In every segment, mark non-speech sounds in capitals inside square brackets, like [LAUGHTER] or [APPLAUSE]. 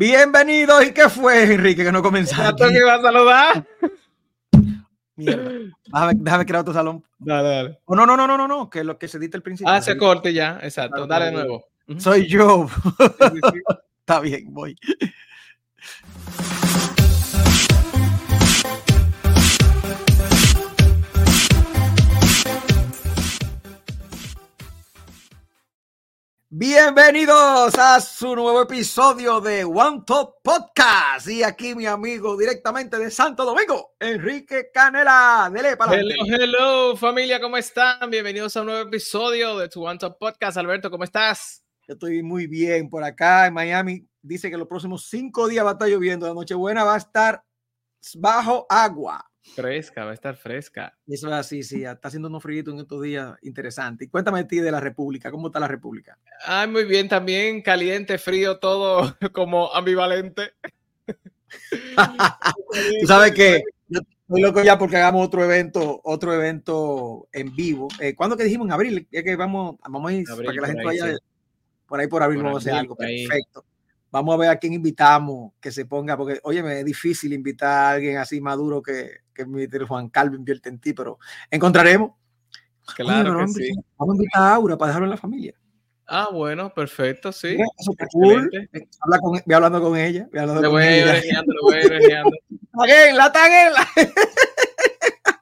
Bienvenidos. ¿Y qué fue, Enrique, que no comenzaste? que iba a saludar? Mierda. Déjame, déjame crear otro salón. Dale, dale. Oh, no, no, no, no, no, no, que lo que se diste al principio. Ah, se corte ya, exacto. Dale de nuevo. Soy yo. Sí, sí, sí. [LAUGHS] Está bien, voy. Bienvenidos a su nuevo episodio de One Top Podcast. Y aquí mi amigo directamente de Santo Domingo, Enrique Canela. Dele para Hello, hello, familia, ¿cómo están? Bienvenidos a un nuevo episodio de tu One Top Podcast. Alberto, ¿cómo estás? Yo estoy muy bien por acá en Miami. Dice que los próximos cinco días va a estar lloviendo. La Nochebuena va a estar bajo agua. Fresca, va a estar fresca. Eso es así, sí. Está haciendo unos fríos en estos días interesantes. Y cuéntame de ti de la República. ¿Cómo está la República? Ay, muy bien, también caliente, frío, todo [LAUGHS] como ambivalente. Tú sabes que yo estoy loco ya porque hagamos otro evento, otro evento en vivo. Eh, ¿Cuándo que dijimos? En abril. Es que vamos, vamos a ir Abril, para que la gente ahí, vaya sí. por ahí por abril. Por vamos a hacer algo. Perfecto. Vamos a ver a quién invitamos que se ponga, porque, oye, me es difícil invitar a alguien así maduro que, que Juan Calvo invierte en ti, pero encontraremos. Claro que sí. vamos a invitar a Aura para dejarlo en la familia. Ah, bueno, perfecto, sí. Mira, súper cool. Excelente. Habla con, voy hablando con ella. Voy hablando Le voy ella. orejeando, le voy a ir orejeando. [LAUGHS] Taguenla, taguenla. [LAUGHS]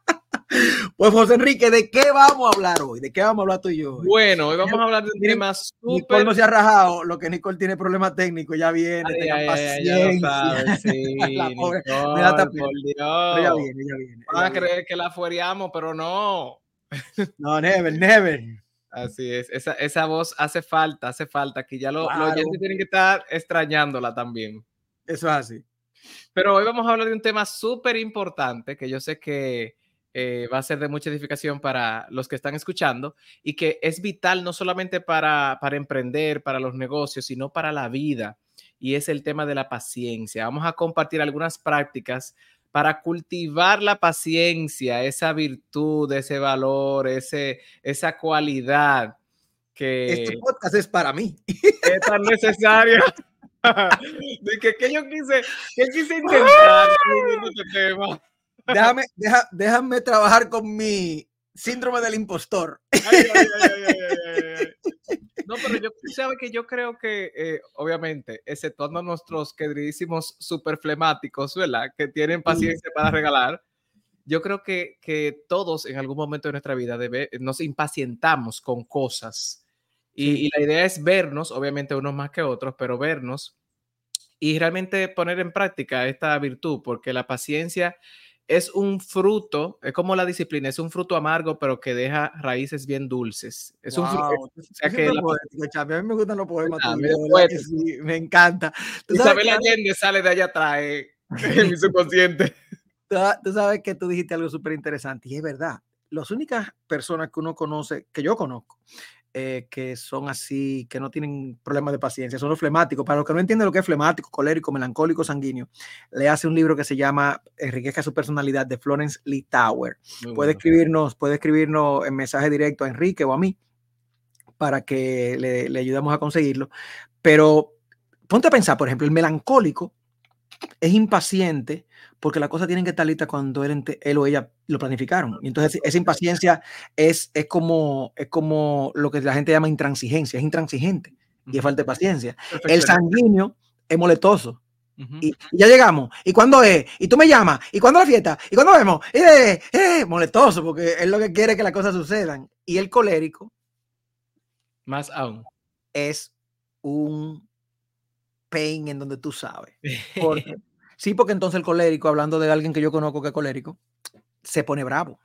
Pues José Enrique, ¿de qué vamos a hablar hoy? ¿De qué vamos a hablar tú y yo? hoy? Bueno, hoy vamos a hablar de un tema Nicole súper no se ha rajado, lo que Nicole tiene problemas técnicos, ya viene, Ay, tengan paciencia. ya [LAUGHS] sí, La pobre, Nicole, me da pena. por Pero ya Dios. viene, ya viene. Van a creer que la fuereamos, pero no. [LAUGHS] No, never, never. Así es, esa, esa voz hace falta, hace falta, que ya lo- los Claro. oyentes tienen que estar extrañándola también. Eso es así. Pero hoy vamos a hablar de un tema súper importante que yo sé que eh, va a ser de mucha edificación para los que están escuchando y que es vital no solamente para, para emprender, para los negocios, sino para la vida. Y es el tema de la paciencia. Vamos a compartir algunas prácticas para cultivar la paciencia, esa virtud, ese valor, ese, esa cualidad que Este podcast es para mí. es tan necesaria. [LAUGHS] [LAUGHS] de que, que yo quise, que quise intentar este tema. Déjame, deja- déjame trabajar con mi síndrome del impostor. Ay, ay, ay, ay, ay, ay, ay. No, pero yo sabe que yo creo que, eh, obviamente, exceptuando nuestros queridísimos super flemáticos, ¿verdad? Que tienen paciencia para regalar. Yo creo que, que todos en algún momento de nuestra vida debe, nos impacientamos con cosas. Y, y la idea es vernos, obviamente unos más que otros, pero vernos y realmente poner en práctica esta virtud, porque la paciencia es un fruto, es como la disciplina, es un fruto amargo, pero que deja raíces bien dulces. Es un fruto. Wow, tú sea que la-. A mí me gustan los poemas Ah, que poético. sí, me encanta. Isabel que, Allende sale de allá atrás eh, [LAUGHS] [LAUGHS] en mi subconsciente. tú- tú sabes que tú dijiste algo súper interesante y es verdad. Las únicas personas que uno conoce, que yo conozco, eh, que son así, que no tienen problemas de paciencia, son los flemáticos. Para los que no entienden lo que es flemático, colérico, melancólico, sanguíneo, le hace un libro que se llama Enriquezca su personalidad de Florence Lee Tower. Muy puede bueno. escribirnos, puede escribirnos en mensaje directo a Enrique o a mí para que le, le ayudemos a conseguirlo. Pero ponte a pensar, por ejemplo, el melancólico es impaciente porque las cosas tienen que estar listas cuando él, él o ella lo planificaron. Y entonces esa impaciencia es, es, como, es como lo que la gente llama intransigencia, es intransigente y es falta de paciencia. El sanguíneo es moletoso. Ujú. Y, y ya llegamos. ¿Y cuándo es? ¿Y tú me llamas? ¿Y cuándo la fiesta? ¿Y cuándo vemos? Eh, eh, moletoso, porque es lo que quiere que las cosas sucedan. Y el colérico Más aún. es un pain en donde tú sabes. Porque- [LAUGHS] sí, porque entonces el colérico, hablando de alguien que yo conozco que es colérico, se pone bravo.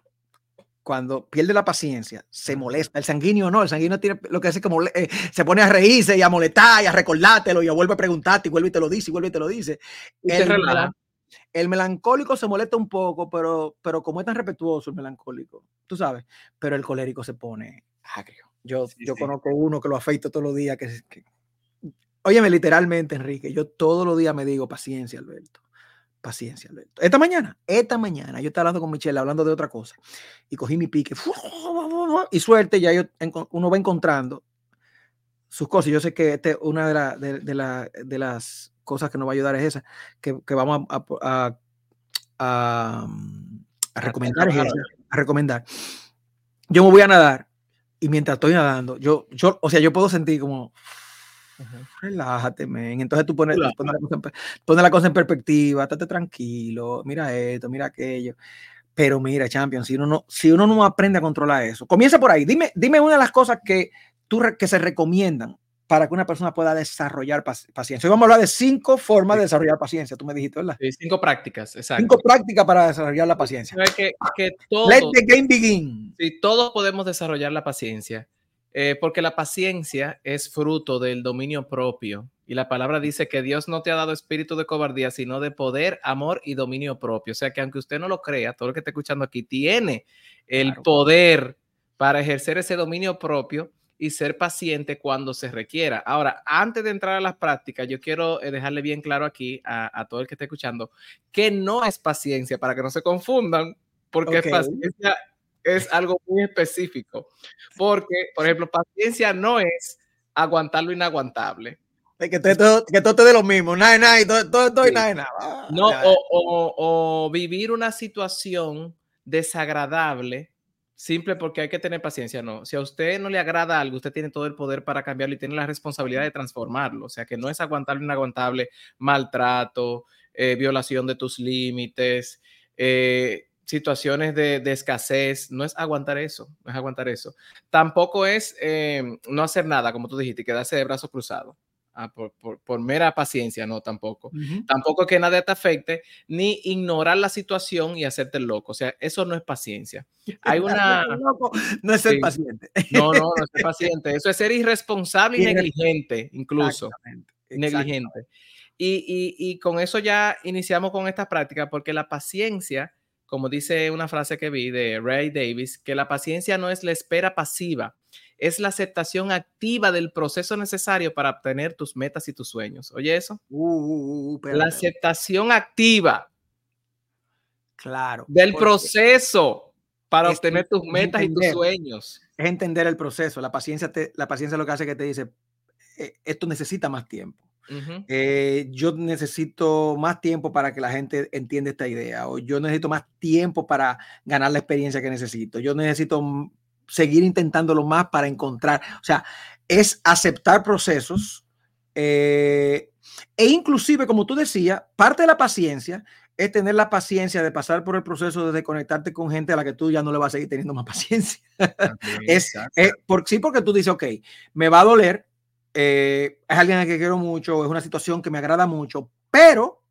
Cuando pierde la paciencia, se molesta. El sanguíneo no, el sanguíneo tiene lo que hace que mole- eh, se pone a reírse y a molestar y a recordártelo y a vuelve a preguntarte y vuelve y te lo dice y vuelve y te lo dice. El melan- el melancólico se molesta un poco, pero, pero como es tan respetuoso el melancólico, tú sabes, pero el colérico se pone agrio. Yo, Sí, yo sí. conozco uno que lo afeito todos los días. Que, es- que- Óyeme, literalmente, Enrique, yo todos los días me digo paciencia, Alberto. Paciencia, Alberto. Esta mañana, esta mañana, yo estaba hablando con Michelle, hablando de otra cosa, y cogí mi pique, [LAUGHS] y suerte, ya yo, uno va encontrando sus cosas. Yo sé que este, una de, de, de, las cosas que nos va a ayudar es esa, que, que vamos a, a, a, a recomendar, a recomendar. Yo me voy a nadar y mientras estoy nadando, yo, yo, o sea, yo puedo sentir como, relájate, men. Entonces tú pones, pones, la cosa en, pones, la cosa en, perspectiva, estate tranquilo, mira esto, mira aquello. Pero mira, Champion, si uno no, si uno no aprende a controlar eso, comienza por ahí. Dime, dime una de las cosas que, tú, que se recomiendan para que una persona pueda desarrollar paciencia. Hoy vamos a hablar de cinco formas de desarrollar paciencia, tú me dijiste, ¿verdad? Sí, cinco prácticas, exacto. Cinco prácticas para desarrollar la paciencia. Que, que todos, Let the game begin. Sí, todos podemos desarrollar la paciencia, eh, porque la paciencia es fruto del dominio propio. Y la palabra dice que Dios no te ha dado espíritu de cobardía, sino de poder, amor y dominio propio. O sea que aunque usted no lo crea, todo lo que está escuchando aquí tiene el poder para ejercer ese dominio propio y ser paciente cuando se requiera. Ahora, antes de entrar a las prácticas, yo quiero eh, dejarle bien claro aquí a, todo el que esté escuchando que no es paciencia, para que no se confundan, porque paciencia es algo muy específico. Porque, por ejemplo, paciencia no es aguantar lo inaguantable. Que, todo, que todo te lo mismo, nada, nada, todo, todo, nada, nada. No, o, o vivir una situación desagradable simple porque hay que tener paciencia, no. Si a usted no le agrada algo, usted tiene todo el poder para cambiarlo y tiene la responsabilidad de transformarlo. O sea, que no es aguantable inaguantable maltrato, eh, violación de tus límites, eh, situaciones de, escasez. No es aguantar eso, no es aguantar eso. Tampoco es eh, no hacer nada, como tú dijiste, quedarse de brazos cruzados. Ah, por, mera paciencia, no, tampoco. Tampoco que nada te afecte, ni ignorar la situación y hacerte loco. O sea, eso no es paciencia. [LAUGHS] Hay una... no es ser paciente. No, no, [LAUGHS] no es ser paciente. Eso es ser irresponsable y negligente, incluso. Negligente. Y, y, y con eso ya iniciamos con esta práctica, porque la paciencia, como dice una frase que vi de Ray Davis, que la paciencia no es la espera pasiva, es la aceptación activa del proceso necesario para obtener tus metas y tus sueños. Oye eso. Uh, uh, uh, la aceptación activa. Claro. Del proceso para obtener tus metas y tus sueños. Es entender el proceso. La paciencia, te, la paciencia lo que hace que te dice, eh, esto necesita más tiempo. Eh, yo necesito más tiempo para que la gente entienda esta idea, o yo necesito más tiempo para ganar la experiencia que necesito. Yo necesito seguir intentándolo más para encontrar, o sea, es aceptar procesos eh, e inclusive, como tú decías, parte de la paciencia es tener la paciencia de pasar por el proceso de desconectarte con gente a la que tú ya no le vas a seguir teniendo más [LAUGHS] paciencia. es, por, sí, porque tú dices, ok, me va a doler, eh, es alguien a que quiero mucho, es una situación que me agrada mucho, pero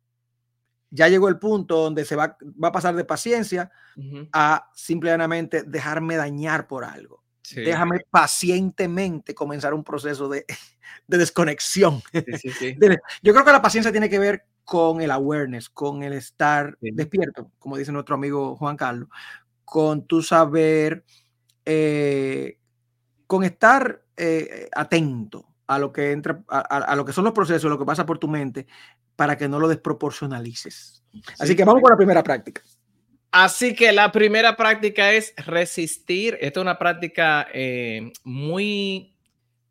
ya llegó el punto donde se va, va a pasar de paciencia a simplemente dejarme dañar por algo. Déjame pacientemente comenzar un proceso de, [LAUGHS] de desconexión. [LAUGHS] Yo creo que la paciencia tiene que ver con el awareness, con el estar despierto, como dice nuestro amigo Juan Carlos, con tu saber, eh, con estar eh, atento a lo que entra, a, a, lo que son los procesos, lo que pasa por tu mente, para que no lo desproporcionalices. Así que vamos con la primera práctica. Así que la primera práctica es resistir. Esta es una práctica eh, muy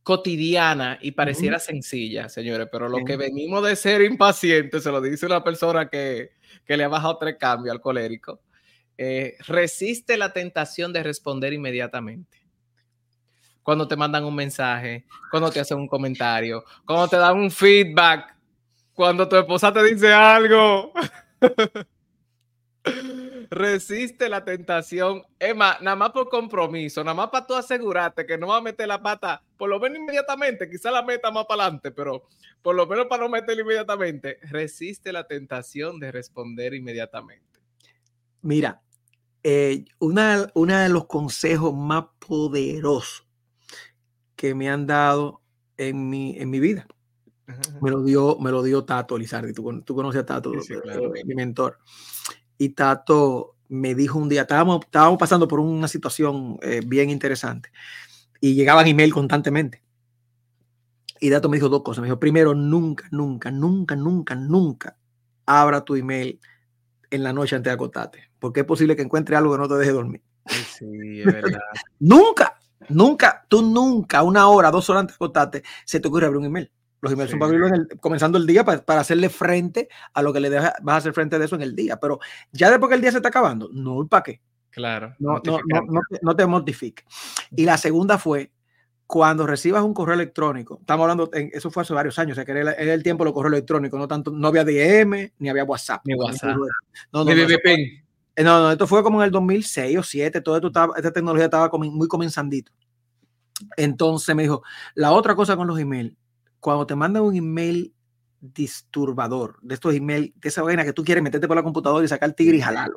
cotidiana y pareciera sencilla, señores, pero lo que venimos de ser impacientes, se lo dice una persona que, que le ha bajado tres cambios al colérico, eh, resiste la tentación de responder inmediatamente. Cuando te mandan un mensaje, cuando te hacen un comentario, cuando te dan un feedback, cuando tu esposa te dice algo. [LAUGHS] Resiste la tentación. Emma, nada más por compromiso, nada más para tú asegurarte que no va a meter la pata, por lo menos inmediatamente, quizá la meta más para adelante, pero por lo menos para no meterla inmediatamente, resiste la tentación de responder inmediatamente. Mira, eh, una, una de los consejos más poderosos que me han dado en mi, en mi vida me lo dio, me lo dio Tato Lizardi. Tú, tú conoces a Tato, eh, mi mentor. Y Tato me dijo un día, estábamos, estábamos pasando por una situación eh, bien interesante y llegaban email constantemente. Y Tato me dijo dos cosas. Me dijo, primero, nunca, nunca, nunca, nunca, nunca abra tu email en la noche antes de acostarte, porque es posible que encuentre algo que no te deje dormir. Sí, es [LAUGHS] verdad. nunca. Nunca, tú nunca, una hora, dos horas antes de acostarte, se te ocurre abrir un email. Los emails son para abrirlo comenzando el día para, hacerle frente a lo que le vas a hacer frente de eso en el día. Pero ya después que el día se está acabando, no, ¿para qué? Claro. No, no, no, no, te, mortifiques. Y la segunda fue cuando recibas un correo electrónico, estamos hablando, eso fue hace varios años, o sea, que era el, tiempo de los correos electrónicos, no tanto, no había DM, ni había WhatsApp. Ni WhatsApp. No, no, ni eh, no, no, esto fue como en el 2006 o 2007, todo esto estaba, esta tecnología estaba muy comenzandito. Entonces me dijo, la otra cosa con los emails, cuando te mandan un email disturbador, de estos emails, de esa vaina que tú quieres meterte por la computadora y sacar el tigre y jalarlo.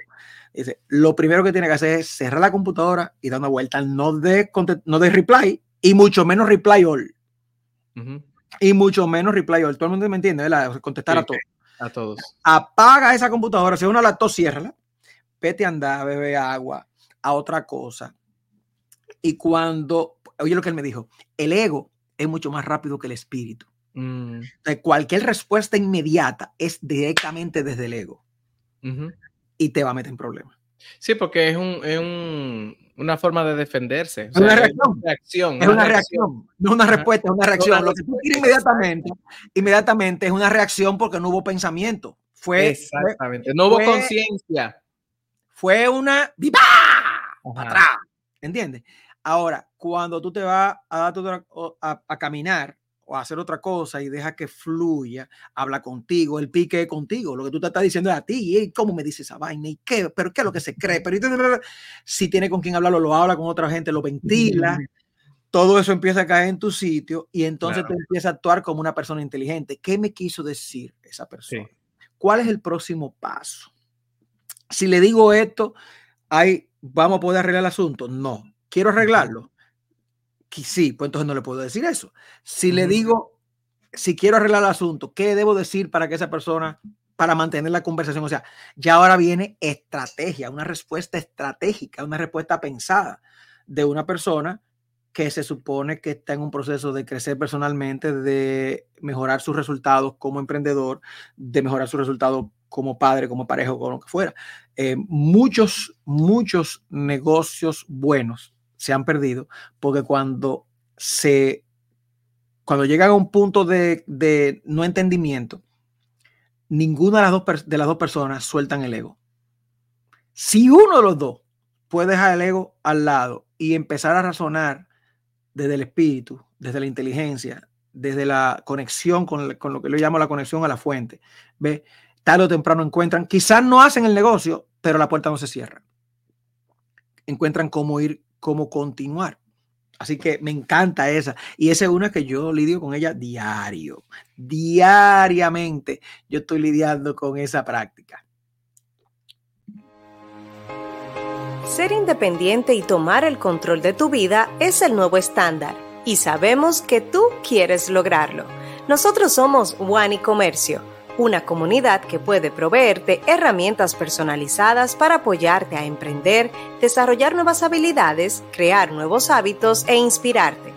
Dice, lo primero que tiene que hacer es cerrar la computadora y dar una vuelta, no de, no de reply y mucho menos reply all. Y mucho menos reply all. Todo el mundo me entiende, ¿verdad? Contestar a todos. A todos. Apaga esa computadora, si uno la tos, ciérrala. Vete a andar, bebe agua, a otra cosa. Y cuando, oye lo que él me dijo, el ego es mucho más rápido que el espíritu. Mm. cualquier respuesta inmediata es directamente desde el ego. Y te va a meter en problemas. Sí, porque es, un, una forma de defenderse. Es una reacción. Es una reacción. No una respuesta, es una reacción. Lo que tú quieres inmediatamente, inmediatamente es una reacción porque no hubo pensamiento. Fue, Exactamente. no hubo conciencia. Fue una. Para atrás. ¿Entiendes? Ahora, cuando tú te vas a, a, a, caminar o a hacer otra cosa y deja que fluya, habla contigo, el pique contigo, lo que tú te estás diciendo es a ti, y cómo me dice esa vaina, y qué, pero qué es lo que se cree, pero si tiene con quien hablarlo, lo habla con otra gente, lo ventila, todo eso empieza a caer en tu sitio y entonces tú empiezas a actuar como una persona inteligente. ¿Qué me quiso decir esa persona? ¿Cuál es el próximo paso? Si le digo esto, hay, ¿vamos a poder arreglar el asunto? No ¿Quiero arreglarlo? Sí, pues entonces no le puedo decir eso. Si le digo, si quiero arreglar el asunto, ¿qué debo decir para que esa persona, para mantener la conversación? O sea, ya ahora viene estrategia, una respuesta estratégica, una respuesta pensada de una persona que se supone que está en un proceso de crecer personalmente, de mejorar sus resultados como emprendedor, de mejorar sus resultados como padre, como pareja o con lo que fuera. Eh, muchos, muchos negocios buenos se han perdido, porque cuando se cuando llegan a un punto de, no entendimiento, ninguna de las, dos, de las dos personas sueltan el ego. Si uno de los dos puede dejar el ego al lado y empezar a razonar desde el espíritu, desde la inteligencia, desde la conexión con, con lo que yo llamo la conexión a la fuente, ¿ve? Tarde o temprano encuentran, quizás no hacen el negocio, pero la puerta no se cierra. Encuentran cómo ir cómo continuar. Así que me encanta esa. Y esa es una que yo lidio con ella diario. Diariamente yo estoy lidiando con esa práctica. Ser independiente y tomar el control de tu vida es el nuevo estándar. Y sabemos que tú quieres lograrlo. Nosotros somos One y Comercio una comunidad que puede proveerte herramientas personalizadas para apoyarte a emprender, desarrollar nuevas habilidades, crear nuevos hábitos e inspirarte.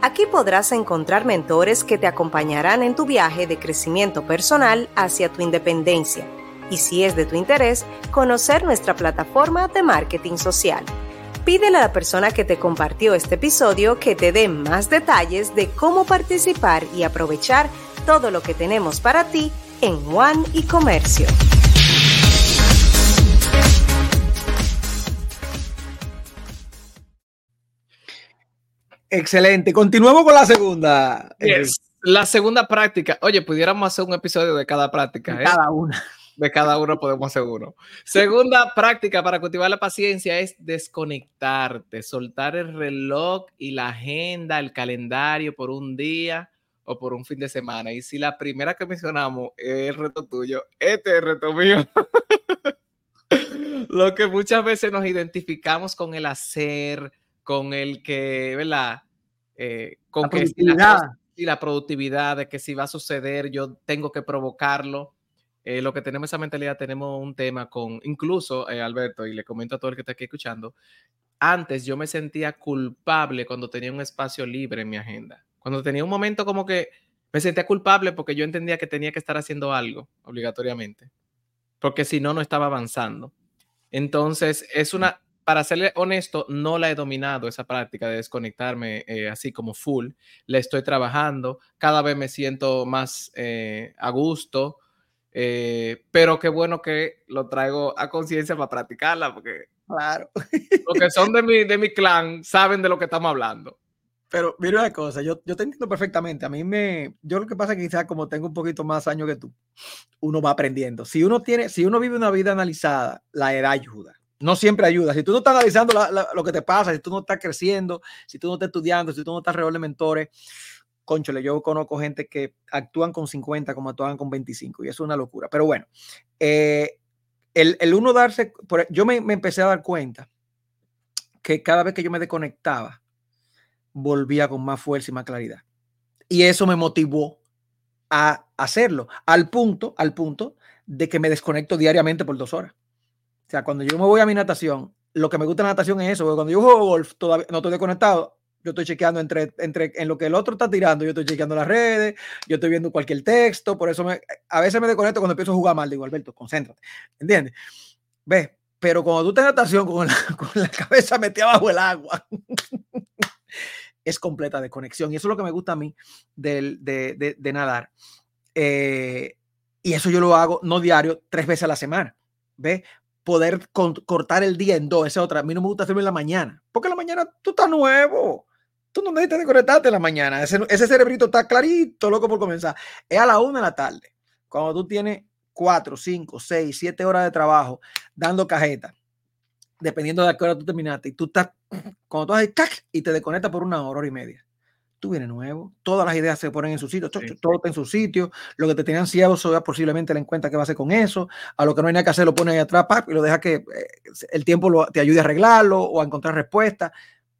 Aquí podrás encontrar mentores que te acompañarán en tu viaje de crecimiento personal hacia tu independencia y si es de tu interés, conocer nuestra plataforma de marketing social. Pídele a la persona que te compartió este episodio que te dé más detalles de cómo participar y aprovechar todo lo que tenemos para ti en One y Comercio. Excelente. Continuemos con la segunda. La segunda práctica. Oye, pudiéramos hacer un episodio de cada práctica. De ¿eh? cada una. De cada uno podemos hacer uno. Segunda [LAUGHS] práctica para cultivar la paciencia es desconectarte, soltar el reloj y la agenda, el calendario por un día o por un fin de semana. Y si la primera que mencionamos es el reto tuyo, este es el reto mío. [LAUGHS] Lo que muchas veces nos identificamos con el hacer, con el que, ¿verdad? Eh, con la que productividad. y la productividad de que si va a suceder, yo tengo que provocarlo. Eh, lo que tenemos esa mentalidad, tenemos un tema con, incluso, eh, Alberto, y le comento a todo el que está aquí escuchando, antes yo me sentía culpable cuando tenía un espacio libre en mi agenda. Cuando tenía un momento como que me sentía culpable porque yo entendía que tenía que estar haciendo algo obligatoriamente, porque si no, no estaba avanzando. Entonces, es una para serle honesto, no la he dominado esa práctica de desconectarme eh, así como full. Le estoy trabajando, cada vez me siento más eh, a gusto, eh, pero qué bueno que lo traigo a conciencia para practicarla, porque claro. [LAUGHS] los que son de mi, de mi clan saben de lo que estamos hablando. Pero mira una cosa, yo, yo te entiendo perfectamente. A mí me, yo lo que pasa es que quizás como tengo un poquito más años que tú, uno va aprendiendo. Si uno tiene, si uno vive una vida analizada, la edad ayuda. No siempre ayuda. Si tú no estás analizando lo que te pasa, si tú no estás creciendo, si tú no estás estudiando, si tú no estás alrededor de mentores, conchole, yo conozco gente que actúan con 50 como actúan con 25 y eso es una locura. Pero bueno, eh, el, el, uno darse, yo me, me empecé a dar cuenta que cada vez que yo me desconectaba, volvía con más fuerza y más claridad. Y eso me motivó a hacerlo, al punto, al punto de que me desconecto diariamente por dos horas. O sea, cuando yo me voy a mi natación, lo que me gusta la natación es eso, porque cuando yo juego golf, todavía no estoy desconectado, yo estoy chequeando entre, entre en lo que el otro está tirando, yo estoy chequeando las redes, yo estoy viendo cualquier texto, por eso me, a veces me desconecto cuando empiezo a jugar mal, digo, Alberto, concéntrate, ¿entiendes? Ves, pero cuando tú estás en natación con la, [LAUGHS] con la cabeza metida bajo el agua, es completa de conexión. Y eso es lo que me gusta a mí de, de, nadar. Eh, y eso yo lo hago no diario, tres veces a la semana. ¿Ves? Poder cortar el día en dos, esa otra. A mí no me gusta hacerlo en la mañana, porque en la mañana tú estás nuevo. Tú no necesitas desconectarte en la mañana. Ese, ese cerebrito está clarito, loco por comenzar. Es a la una de la tarde, cuando tú tienes cuatro, cinco, seis, siete horas de trabajo dando cajeta dependiendo de a qué hora tú terminaste, y tú estás, cuando tú haces ¡cac! y te desconectas por una hora, hora y media, tú vienes nuevo, todas las ideas se ponen en su sitio, todo, está en su sitio, lo que te tenían ciego, ya posiblemente le encuentra qué va a hacer con eso, a lo que no hay nada que hacer lo pone ahí atrás y lo deja que eh, el tiempo lo, te ayude a arreglarlo o a encontrar respuestas,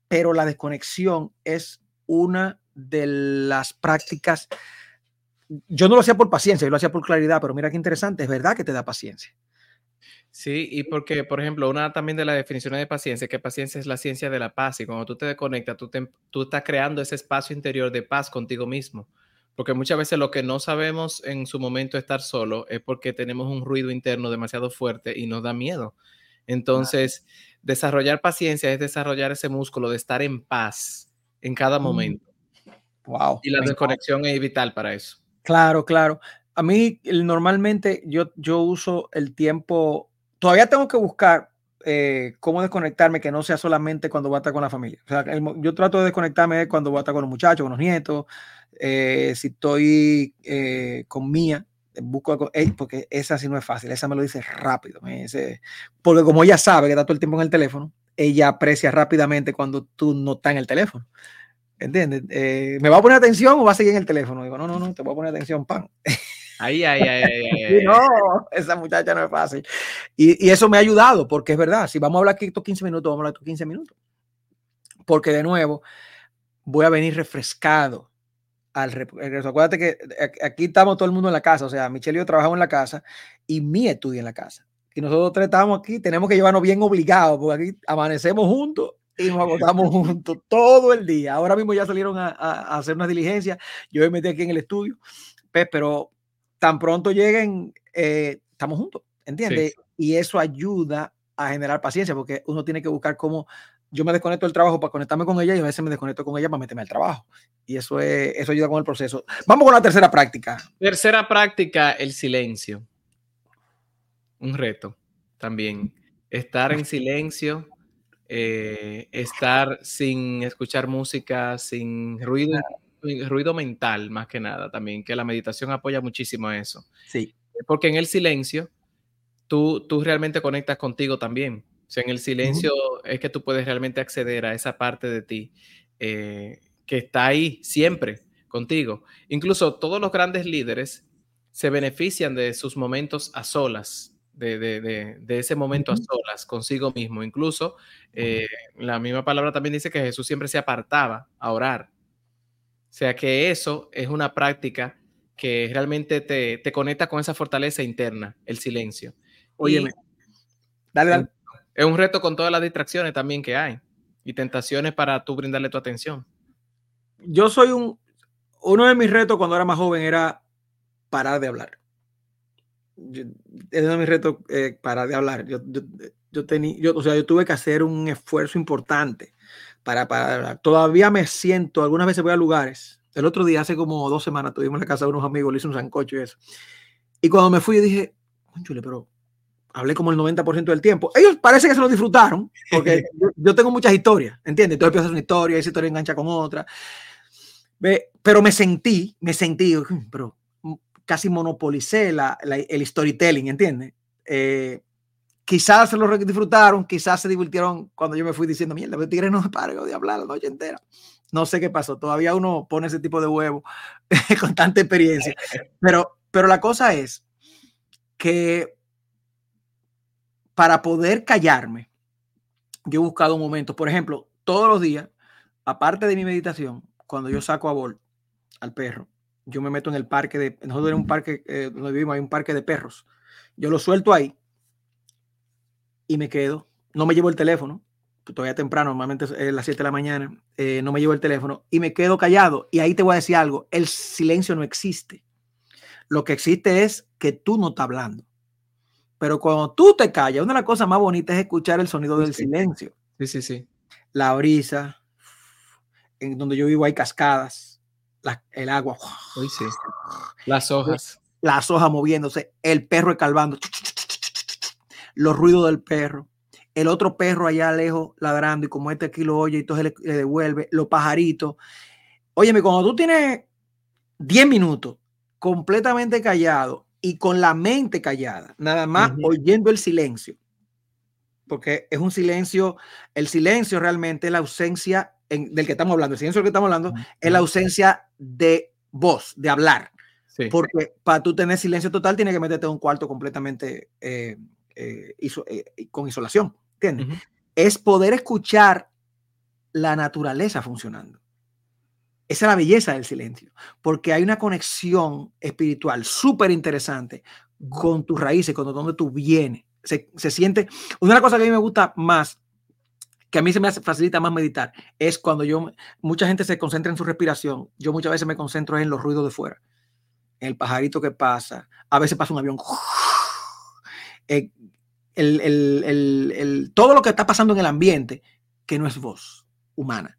pero la desconexión es una de las prácticas, yo no lo hacía por paciencia, yo lo hacía por claridad, pero mira qué interesante, es verdad que te da paciencia. Sí, y porque, por ejemplo, una también de las definiciones de paciencia, que paciencia es la ciencia de la paz, y cuando tú te desconectas, tú, tú estás creando ese espacio interior de paz contigo mismo. Porque muchas veces lo que no sabemos en su momento estar solo es porque tenemos un ruido interno demasiado fuerte y nos da miedo. Entonces, desarrollar paciencia es desarrollar ese músculo de estar en paz en cada mm. momento. Wow. Y la desconexión es vital para eso. Claro, claro. A mí normalmente yo, yo uso el tiempo todavía tengo que buscar eh, cómo desconectarme que no sea solamente cuando voy a estar con la familia. O sea, yo trato de desconectarme cuando voy a estar con los muchachos, con los nietos, eh, si estoy eh, con Mía, busco porque esa sí no es fácil, esa me lo dice rápido. porque como ella sabe que está todo el tiempo en el teléfono, ella aprecia rápidamente cuando tú no estás en el teléfono. ¿Entiendes? ¿Me va a poner atención o va a seguir en el teléfono? Digo, no, no, no, te voy a poner atención, pan. [LAUGHS] Ahí, ahí, ahí, ahí, No, esa muchacha no es fácil. Y, y, eso me ha ayudado, porque es verdad, si vamos a hablar aquí estos 15 minutos, vamos a hablar estos 15 minutos. Porque de nuevo, voy a venir refrescado al regreso. Acuérdate que aquí estamos todo el mundo en la casa, o sea, Michelle y yo trabajamos en la casa y mi estudia en la casa. Y nosotros tres estamos aquí, tenemos que llevarnos bien obligados, porque aquí amanecemos juntos y nos agotamos [LAUGHS] juntos todo el día. Ahora mismo ya salieron a, a hacer una diligencia, yo me metí aquí en el estudio, pues, pero tan pronto lleguen, eh, estamos juntos, ¿entiendes? Y eso ayuda a generar paciencia, porque uno tiene que buscar cómo yo me desconecto del trabajo para conectarme con ella y a veces me desconecto con ella para meterme al trabajo. Y eso, es, eso ayuda con el proceso. Vamos con la tercera práctica. Tercera práctica, el silencio. Un reto también. Estar en silencio, eh, estar sin escuchar música, sin ruido ruido mental más que nada también, que la meditación apoya muchísimo a eso. Sí. Porque en el silencio tú, tú realmente conectas contigo también. O sea, en el silencio es que tú puedes realmente acceder a esa parte de ti eh, que está ahí siempre contigo. Incluso todos los grandes líderes se benefician de sus momentos a solas, de, de, de, ese momento a solas consigo mismo. Incluso eh, la misma palabra también dice que Jesús siempre se apartaba a orar. O sea que eso es una práctica que realmente te, te conecta con esa fortaleza interna, el silencio. Óyeme, dale, dale. Es un reto con todas las distracciones también que hay y tentaciones para tú brindarle tu atención. Yo soy un, uno de mis retos cuando era más joven era parar de hablar. es uno de mis retos eh, para de hablar. Yo, yo, tenía, yo, o sea, yo tuve que hacer un esfuerzo importante para, para. Todavía me siento, algunas veces voy a lugares. El otro día, hace como dos semanas, tuvimos en la casa de unos amigos, le hice un sancocho y eso. Y cuando me fui, yo dije, chule, pero hablé como el 90% del tiempo. Ellos parece que se lo disfrutaron, porque [LAUGHS] yo, tengo muchas historias, ¿entiendes? Entonces empiezas una historia, esa historia engancha con otra. Pero me sentí, me sentí, pero casi monopolicé la, el storytelling, ¿entiendes? Eh, quizás se lo disfrutaron, quizás se divirtieron cuando yo me fui diciendo, mierda, el tigre no me paro de hablar la noche entera. No sé qué pasó, todavía uno pone ese tipo de huevo [LAUGHS] con tanta experiencia. Pero, pero la cosa es que para poder callarme, yo he buscado momentos, por ejemplo, todos los días, aparte de mi meditación, cuando yo saco a Bol, al perro, yo me meto en el parque de, nosotros tenemos un parque eh, donde vivimos, hay un parque de perros. Yo lo suelto ahí y me quedo. No me llevo el teléfono, todavía temprano, normalmente es las 7 de la mañana, eh, no me llevo el teléfono y me quedo callado. Y ahí te voy a decir algo, el silencio no existe. Lo que existe es que tú no estás hablando. Pero cuando tú te callas, una de las cosas más bonitas es escuchar el sonido del silencio. Sí, sí, sí. La brisa, en donde yo vivo hay cascadas el agua. Las hojas. Las hojas moviéndose, el perro escalvando, los ruidos del perro, el otro perro allá lejos ladrando y como este aquí lo oye y entonces le, devuelve, los pajaritos. Óyeme, cuando tú tienes 10 minutos completamente callado y con la mente callada, nada más oyendo el silencio, porque es un silencio, el silencio realmente es la ausencia del que estamos hablando, el silencio del que estamos hablando, es la ausencia de voz, de hablar. Porque para tú tener silencio total, tienes que meterte en un cuarto completamente eh, eh, eh, con isolación. ¿Entiendes? Es poder escuchar la naturaleza funcionando. Esa es la belleza del silencio, porque hay una conexión espiritual súper interesante con tus raíces, con donde tú vienes. Se, se siente. Una cosa que a mí me gusta más que a mí se me facilita más meditar es cuando yo, mucha gente se concentra en su respiración, yo muchas veces me concentro en los ruidos de fuera, en el pajarito que pasa, a veces pasa un avión, [LAUGHS] eh, el, todo lo que está pasando en el ambiente que no es voz humana.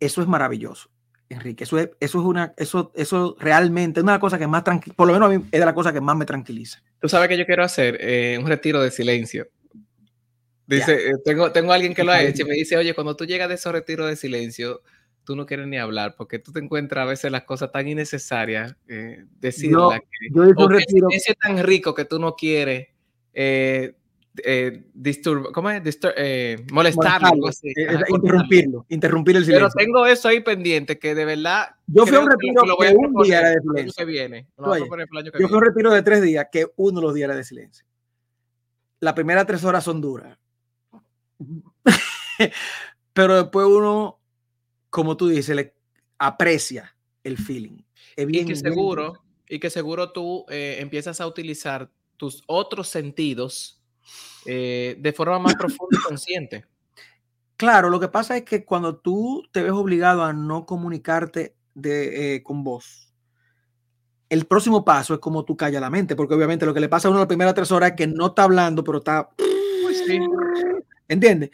Eso es maravilloso. Enrique, eso es, eso es una, eso, eso realmente es una cosa que más tranquila, por lo menos a mí es de la cosa que más me tranquiliza. Tú sabes que yo quiero hacer eh, un retiro de silencio Dice, eh, tengo, tengo alguien que lo ha hecho y me dice, oye, cuando tú llegas de esos retiros de silencio, tú no quieres ni hablar porque tú te encuentras a veces las cosas tan innecesarias, eh, yo hice un retiro. Es tan rico que tú no quieres eh, eh ¿cómo es? Eh, molestarlo. interrumpirlo, interrumpir el silencio. Pero tengo eso ahí pendiente que de verdad. Yo fui a un retiro que, que un día era de silencio. Que viene. yo fui a un retiro de tres días que uno de los días era de silencio. Las primeras tres horas son duras [LAUGHS] Pero después uno, como tú dices, le aprecia el feeling. y que seguro, y que seguro tú eh, empiezas a utilizar tus otros sentidos eh, de forma más profunda y consciente. Claro, lo que pasa es que cuando tú te ves obligado a no comunicarte de, eh, con vos, el próximo paso es como tú callas la mente, porque obviamente lo que le pasa a uno las primeras tres horas es que no está hablando, pero está... Pues ¿Entiendes?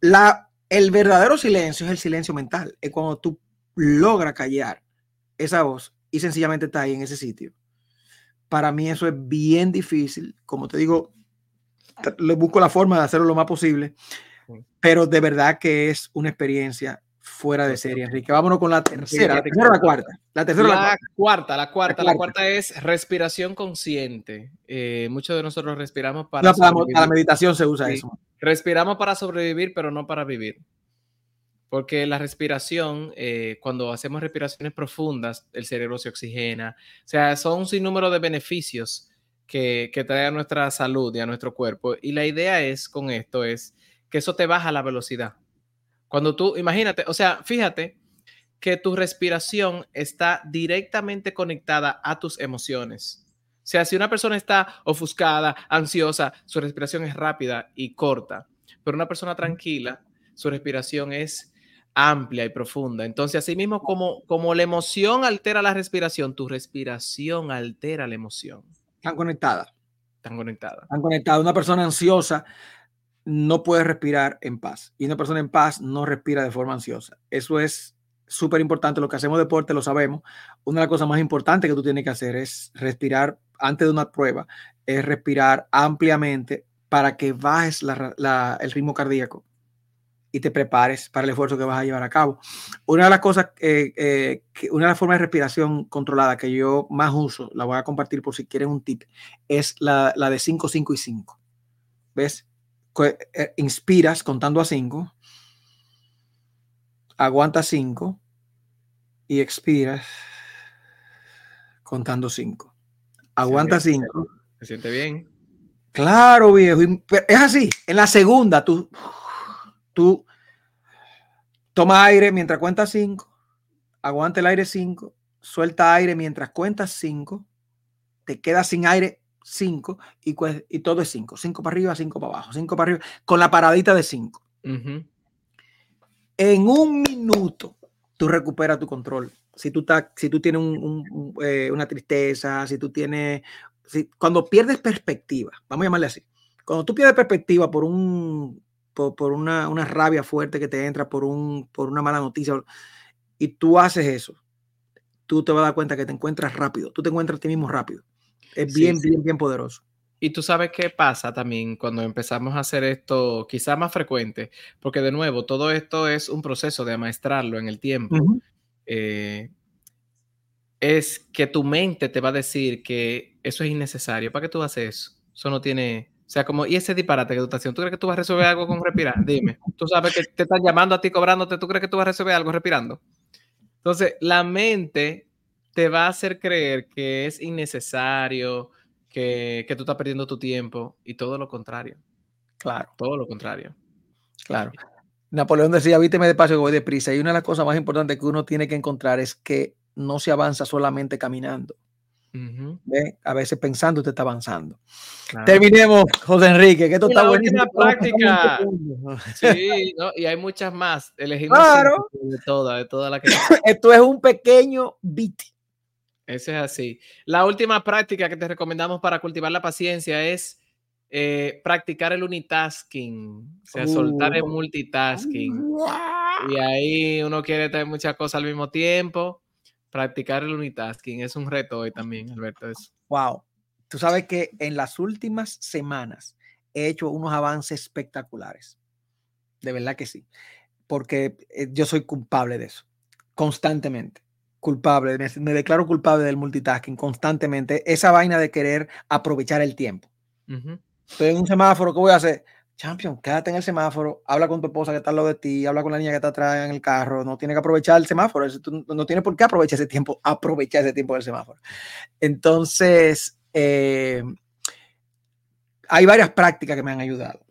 La, el verdadero silencio es el silencio mental. Es cuando tú logras callar esa voz y sencillamente está ahí en ese sitio. Para mí eso es bien difícil. Como te digo, le busco la forma de hacerlo lo más posible. Pero de verdad que es una experiencia fuera de serie, Enrique. Vámonos con la tercera. La tercera o la cuarta. La tercera la, la cuarta. La cuarta, la cuarta. es respiración consciente. Eh, muchos de nosotros respiramos para. No, para, la meditación se usa eso. Respiramos para sobrevivir, pero no para vivir. Porque la respiración, eh, cuando hacemos respiraciones profundas, el cerebro se oxigena. O sea, son un sinnúmero de beneficios que, que trae a nuestra salud y a nuestro cuerpo. Y la idea es, con esto, es que eso te baja la velocidad. Cuando tú, imagínate, o sea, fíjate que tu respiración está directamente conectada a tus emociones. O sea, si una persona está ofuscada, ansiosa, su respiración es rápida y corta, pero una persona tranquila, su respiración es amplia y profunda. Entonces, así mismo como, como la emoción altera la respiración, tu respiración altera la emoción. Están conectadas. Están conectadas. Están conectadas. Una persona ansiosa no puede respirar en paz. Y una persona en paz no respira de forma ansiosa. Eso es súper importante. Lo que hacemos deporte lo sabemos. Una de las cosas más importantes que tú tienes que hacer es respirar antes de una prueba, es respirar ampliamente para que bajes el ritmo cardíaco y te prepares para el esfuerzo que vas a llevar a cabo. Una de las cosas, eh, eh, una de las formas de respiración controlada que yo más uso, la voy a compartir por si quieren un tip, es la, de 5, 5 y 5. ¿Ves? Eh, inspiras contando a 5, aguanta 5 y expiras contando 5. Aguanta 5. Se siente bien. Claro, viejo. Es así. En la segunda, tú tú toma aire mientras cuentas 5, aguanta el aire 5, suelta aire mientras cuentas 5, te quedas sin aire 5 y, y, todo es 5. 5 para arriba, 5 para abajo, 5 para arriba, con la paradita de 5. En un minuto tú recuperas tu control. Si tú, si tú tienes eh, una tristeza, si tú tienes... cuando pierdes perspectiva, vamos a llamarle así, cuando tú pierdes perspectiva por un por, una, rabia fuerte que te entra, por, un, por una mala noticia, y tú haces eso, tú te vas a dar cuenta que te encuentras rápido, tú te encuentras a ti mismo rápido. Es bien, bien, bien poderoso. Y tú sabes qué pasa también cuando empezamos a hacer esto quizá más frecuente, porque de nuevo, todo esto es un proceso de amaestrarlo en el tiempo. Eh, es que tu mente te va a decir que eso es innecesario. ¿Para qué tú haces eso? Eso no tiene, o sea, como, ¿y ese disparate que tú estás haciendo? ¿Tú crees que tú vas a resolver algo con respirar? Dime. Tú sabes que te están llamando a ti cobrándote, ¿tú crees que tú vas a resolver algo respirando? Entonces, la mente te va a hacer creer que es innecesario, que, que tú estás perdiendo tu tiempo y todo lo contrario. Claro. Todo lo contrario. Claro. Napoleón decía, víteme despacio que voy deprisa. Y una de las cosas más importantes que uno tiene que encontrar es que no se avanza solamente caminando. A veces pensando usted está avanzando. Terminemos, José Enrique, que esto está buenísimo. práctica. Sí, y hay muchas más. Elegimos claro. de todas, de todas las que. [COUGHS] esto es un pequeño bit. Ese es así. La última práctica que te recomendamos para cultivar la paciencia es eh, practicar el unitasking, o sea, soltar el uh. multitasking. Y ahí uno quiere tener muchas cosas al mismo tiempo practicar el unitasking es un reto hoy también, Alberto. Eso. Wow. Tú sabes que en las últimas semanas he hecho unos avances espectaculares. De verdad que sí. Porque eh, yo soy culpable de eso. Constantemente. Culpable. Me, declaro culpable del multitasking constantemente. Esa vaina de querer aprovechar el tiempo. Estoy en un semáforo, ¿qué voy a hacer? Champion, quédate en el semáforo, habla con tu esposa que está al lado de ti, habla con la niña que está atrás en el carro, no tiene que aprovechar el semáforo, no tiene por qué aprovechar ese tiempo, [LAUGHS] aprovecha ese tiempo del semáforo. Entonces, eh, hay varias prácticas que me han ayudado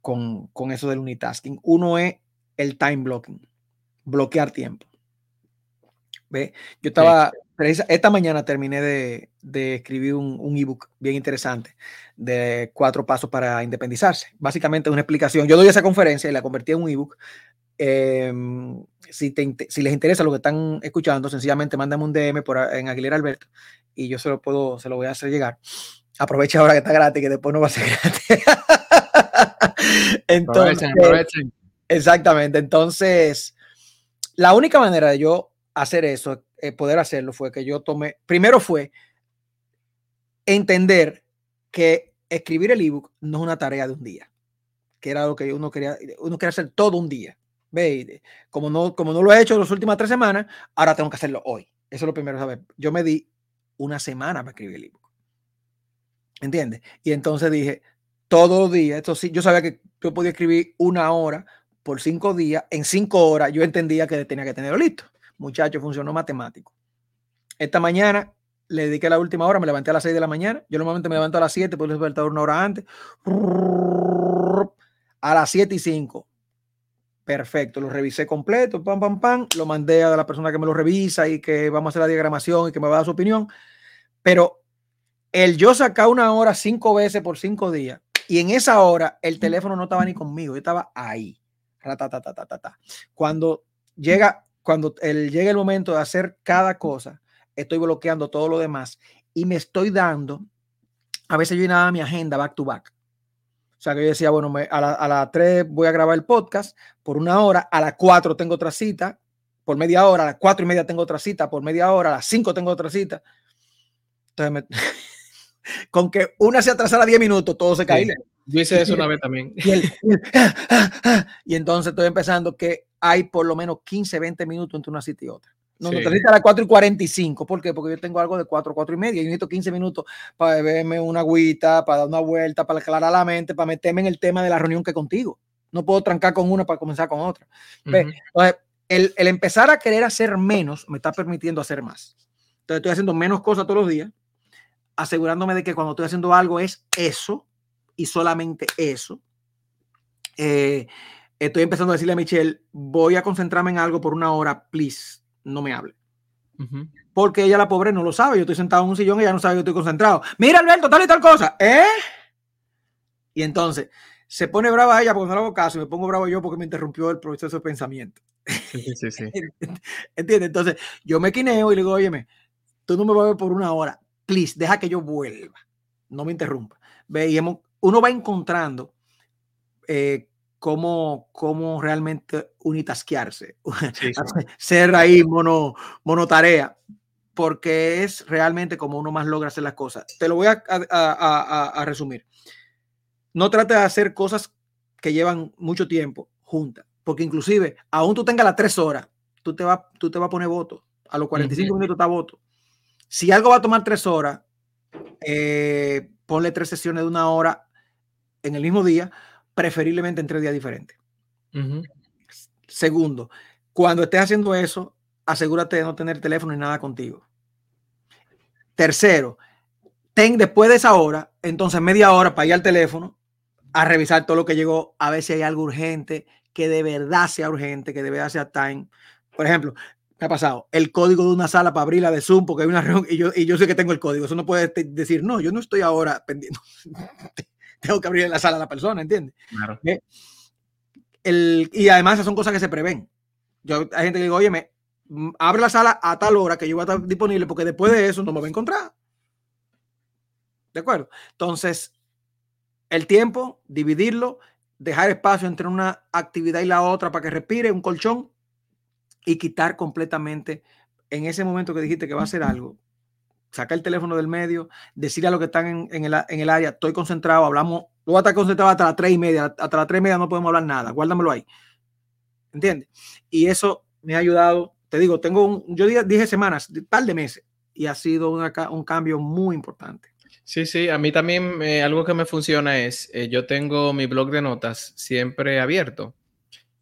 con, con eso del unitasking. Uno es el time blocking, bloquear tiempo. ¿Ve? Yo estaba, esta mañana terminé de, escribir un, ebook bien interesante de cuatro pasos para independizarse. Básicamente una explicación. Yo doy esa conferencia y la convertí en un ebook. Em, si, si, les interesa lo que están escuchando, sencillamente mándame un DM por, en Aguilera Alberto y yo se lo puedo, se lo voy a hacer llegar. Aprovecha ahora que está gratis, que después no va a ser [LAUGHS] gratis. Entonces, exactamente. Entonces, la única manera de yo hacer eso eh, poder hacerlo fue que yo tomé, primero fue entender que escribir el ebook no es una tarea de un día, que era lo que uno quería, uno quería hacer todo un día. ¿Ve? Como no, como no lo he hecho las últimas tres semanas, ahora tengo que hacerlo hoy. Eso es lo primero saber. Yo me di una semana para escribir el ebook. ¿Entiendes? Y entonces dije, todos los días, esto sí, yo sabía que yo podía escribir una hora por cinco días, en cinco horas yo entendía que tenía que tenerlo listo. Muchacho, funcionó matemático. Esta mañana le dediqué la última hora, me levanté a las 6 de la mañana. Yo normalmente me levanto a las 7, puedo despertar una hora antes. A las 7 y 5. Perfecto, lo revisé completo, pam, pam, pam. Lo mandé a la persona que me lo revisa y que vamos a hacer la diagramación y que me va a dar su opinión. Pero el yo sacar una hora cinco veces por cinco días y en esa hora el teléfono no estaba ni conmigo, yo estaba ahí. Cuando llega cuando el, llega el momento de hacer cada cosa, estoy bloqueando todo lo demás y me estoy dando a veces yo llenaba mi agenda back to back. O sea, que yo decía, bueno, a, las la 3 voy a grabar el podcast por una hora, a las 4 tengo otra cita por media hora, a las 4 y media tengo otra cita por media hora, a las 5 tengo otra cita. Entonces, [LAUGHS] con que una se atrasara 10 minutos, todo se caía. yo hice eso una vez también. Y, entonces estoy empezando que hay por lo menos 15, 20 minutos entre una cita y otra. No, sí. no a las 4 y 45. ¿Por qué? Porque yo tengo algo de 4, 4 y media. Y necesito 15 minutos para beberme una agüita, para dar una vuelta, para aclarar la mente, para meterme en el tema de la reunión que contigo. No puedo trancar con una para comenzar con otra. Entonces, el, el, empezar a querer hacer menos me está permitiendo hacer más. Entonces, estoy haciendo menos cosas todos los días, asegurándome de que cuando estoy haciendo algo es eso y solamente eso. Eh, estoy empezando a decirle a Michelle, voy a concentrarme en algo por una hora, please, no me hable. Uh -huh. Porque ella, la pobre, no lo sabe. Yo estoy sentado en un sillón y ella no sabe que estoy concentrado. Mira, Alberto, tal y tal cosa. ¿Eh? Y entonces se pone brava ella porque no le hago caso y me pongo bravo yo porque me interrumpió el proceso de pensamiento. Sí, sí, sí. [LAUGHS] ¿Entiendes? Entonces yo me quineo y le digo, óyeme, tú no me vas a ver por una hora. Please, deja que yo vuelva. No me interrumpa. Ve, y hemos, uno va encontrando eh, cómo, cómo realmente unitasquearse, sí, [LAUGHS] sí. ser ahí mono, monotarea, porque es realmente como uno más logra hacer las cosas. Te lo voy a, a, a, a resumir. No trate de hacer cosas que llevan mucho tiempo juntas, porque inclusive, aún tú tengas las tres horas, tú te vas tú te va a poner voto. A los 45 uh -huh. minutos está voto. Si algo va a tomar tres horas, eh, ponle tres sesiones de una hora en el mismo día, preferiblemente en tres días diferentes. Uh -huh. Segundo, cuando estés haciendo eso, asegúrate de no tener teléfono ni nada contigo. Tercero, ten después de esa hora, entonces media hora para ir al teléfono a revisar todo lo que llegó, a ver si hay algo urgente, que de verdad sea urgente, que de verdad sea time. Por ejemplo, me ha pasado el código de una sala para abrirla de Zoom porque hay una reunión y yo, y yo sé que tengo el código. Eso no puede decir, no, yo no estoy ahora pendiente. Tengo que abrir la sala a la persona, ¿entiendes? Claro. El, y además esas son cosas que se prevén. Yo, hay gente que digo, oye, me, abre la sala a tal hora que yo voy a estar disponible porque después de eso no me va a encontrar. ¿De acuerdo? Entonces, el tiempo, dividirlo, dejar espacio entre una actividad y la otra para que respire, un colchón y quitar completamente en ese momento que dijiste que va a hacer algo, sacar el teléfono del medio, decirle a los que están en, el, en el, área, estoy concentrado, hablamos, voy a estar concentrado hasta las tres y media, hasta las tres y media no podemos hablar nada, guárdamelo ahí. ¿Entiendes? Y eso me ha ayudado, te digo, tengo un, yo dije semanas, un par de meses, y ha sido una, un cambio muy importante. Sí, sí, a mí también eh, algo que me funciona es, eh, yo tengo mi blog de notas siempre abierto.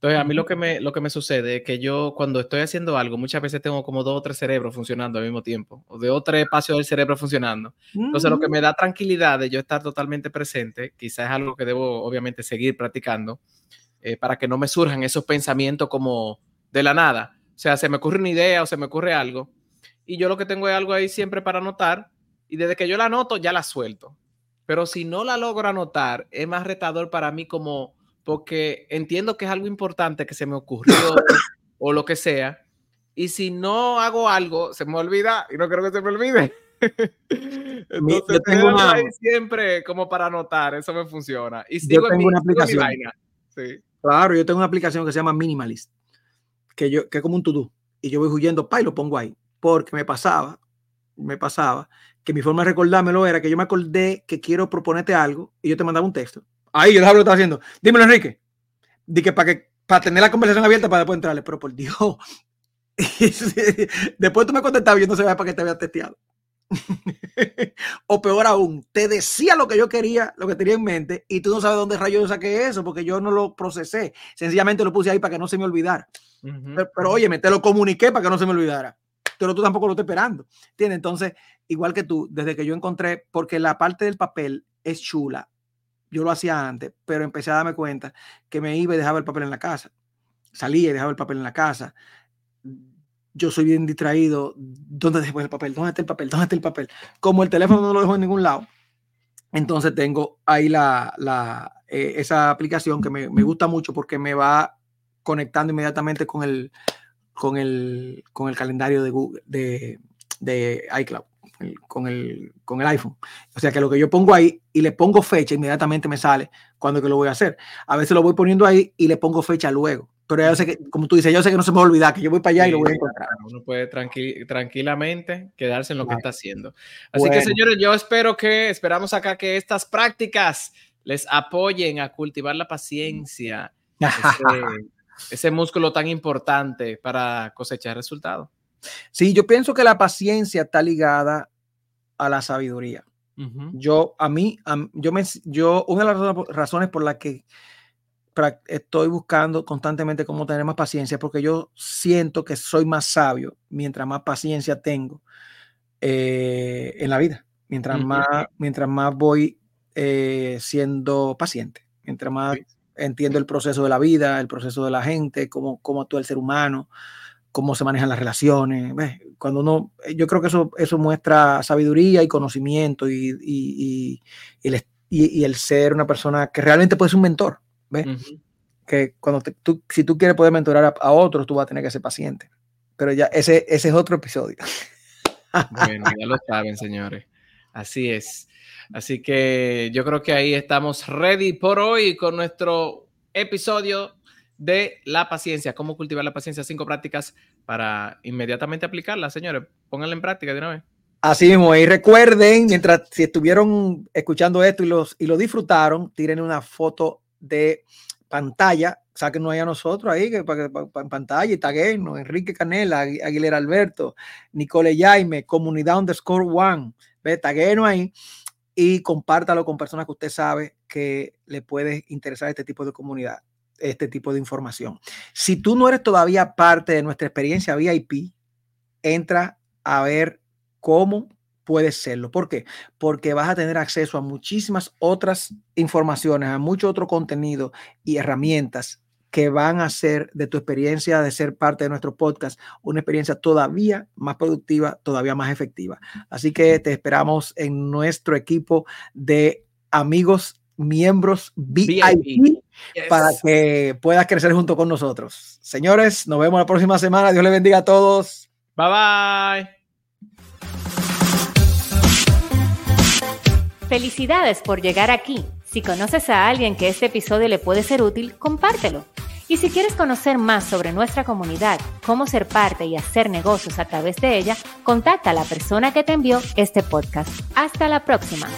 Entonces, a mí lo que, me, lo que me sucede es que yo cuando estoy haciendo algo, muchas veces tengo como dos o tres cerebros funcionando al mismo tiempo, o de o tres espacios del cerebro funcionando. Entonces, lo que me da tranquilidad de yo estar totalmente presente, quizás es algo que debo obviamente seguir practicando, eh, para que no me surjan esos pensamientos como de la nada. O sea, se me ocurre una idea o se me ocurre algo, y yo lo que tengo es algo ahí siempre para anotar, y desde que yo la anoto, ya la suelto. Pero si no la logro anotar, es más retador para mí como porque entiendo que es algo importante que se me ocurrió [COUGHS] o lo que sea. Y si no hago algo, se me olvida y no creo que se me olvide. [LAUGHS] Entonces, yo tengo una... ahí siempre como para anotar, eso me funciona. Y sigo yo tengo mi, una aplicación. Sí. Claro, yo tengo una aplicación que se llama Minimalist, que, yo, que es como un to-do. Y yo voy huyendo pa y lo pongo ahí. Porque me pasaba, me pasaba, que mi forma de recordármelo era que yo me acordé que quiero proponerte algo y yo te mandaba un texto Ahí yo lo estaba haciendo. Dímelo, Enrique. Di que para que para tener la conversación abierta para después entrarle, pero por Dios. [LAUGHS] después tú me contestabas y yo no sabía para qué te había testeado. [LAUGHS] o peor aún, te decía lo que yo quería, lo que tenía en mente, y tú no sabes dónde rayos yo saqué eso, porque yo no lo procesé. Sencillamente lo puse ahí para que no se me olvidara. Uh -huh. pero, pero óyeme, te lo comuniqué para que no se me olvidara. Pero tú tampoco lo estás esperando. ¿Entiendes? Entonces, igual que tú, desde que yo encontré, porque la parte del papel es chula, yo lo hacía antes, pero empecé a darme cuenta que me iba y dejaba el papel en la casa. Salía y dejaba el papel en la casa. Yo soy bien distraído. ¿Dónde dejo el papel? ¿Dónde está el papel? ¿Dónde está el papel? Como el teléfono no lo dejo en ningún lado, entonces tengo ahí la, eh, esa aplicación que me, me, gusta mucho porque me va conectando inmediatamente con el, con el, con el calendario de, Google, de, de iCloud. El, con, el, con el iPhone. O sea que lo que yo pongo ahí y le pongo fecha, inmediatamente me sale cuando que lo voy a hacer. A veces lo voy poniendo ahí y le pongo fecha luego. Pero yo sé que, como tú dices, yo sé que no se me va a olvidar, que yo voy para allá y lo voy a encontrar. Uno puede tranquilamente quedarse en lo que está haciendo. Así que, señores, yo espero que, esperamos acá que estas prácticas les apoyen a cultivar la paciencia, [LAUGHS] ese, músculo tan importante para cosechar resultados. Sí, yo pienso que la paciencia está ligada a la sabiduría. Yo, a mí, yo me, yo, una de las razones por las que estoy buscando constantemente cómo tener más paciencia, porque yo siento que soy más sabio mientras más paciencia tengo eh, en la vida, mientras, más, mientras más voy eh, siendo paciente, mientras más entiendo el proceso de la vida, el proceso de la gente, cómo, cómo actúa el ser humano, cómo se manejan las relaciones. Cuando uno, yo creo que eso, eso muestra sabiduría y conocimiento y, y, el, y, el, ser una persona que realmente puede ser un mentor. ¿ves? Que cuando tú, si tú quieres poder mentorar a, otros, tú vas a tener que ser paciente. Pero ya, ese, ese es otro episodio. Bueno, ya lo [LAUGHS] saben, señores. Así es. Así que yo creo que ahí estamos ready por hoy con nuestro episodio de la paciencia, cómo cultivar la paciencia, cinco prácticas para inmediatamente aplicarla, señores. Pónganla en práctica de una vez. Así mismo, y recuerden, mientras si estuvieron escuchando esto y, los, y lo disfrutaron, tiren una foto de pantalla, sáquenos ahí a nosotros ahí, que, en pantalla, y Enrique Canela, Aguilera Alberto, Nicole Jaime, comunidad underscore one, ve, taguenos ahí y compártalo con personas que usted sabe que le puede interesar este tipo de comunidad, este tipo de información. Si tú no eres todavía parte de nuestra experiencia VIP, entra a ver cómo puedes serlo. ¿Por qué? Porque vas a tener acceso a muchísimas otras informaciones, a mucho otro contenido y herramientas que van a hacer de tu experiencia de ser parte de nuestro podcast una experiencia todavía más productiva, todavía más efectiva. Así que te esperamos en nuestro equipo de amigos, miembros VIP, para que puedas crecer junto con nosotros. Señores, nos vemos la próxima semana. Dios les bendiga a todos. Bye bye. Felicidades por llegar aquí. Si conoces a alguien que este episodio le puede ser útil, compártelo. Y si quieres conocer más sobre nuestra comunidad, cómo ser parte y hacer negocios a través de ella, contacta a la persona que te envió este podcast. Hasta la próxima.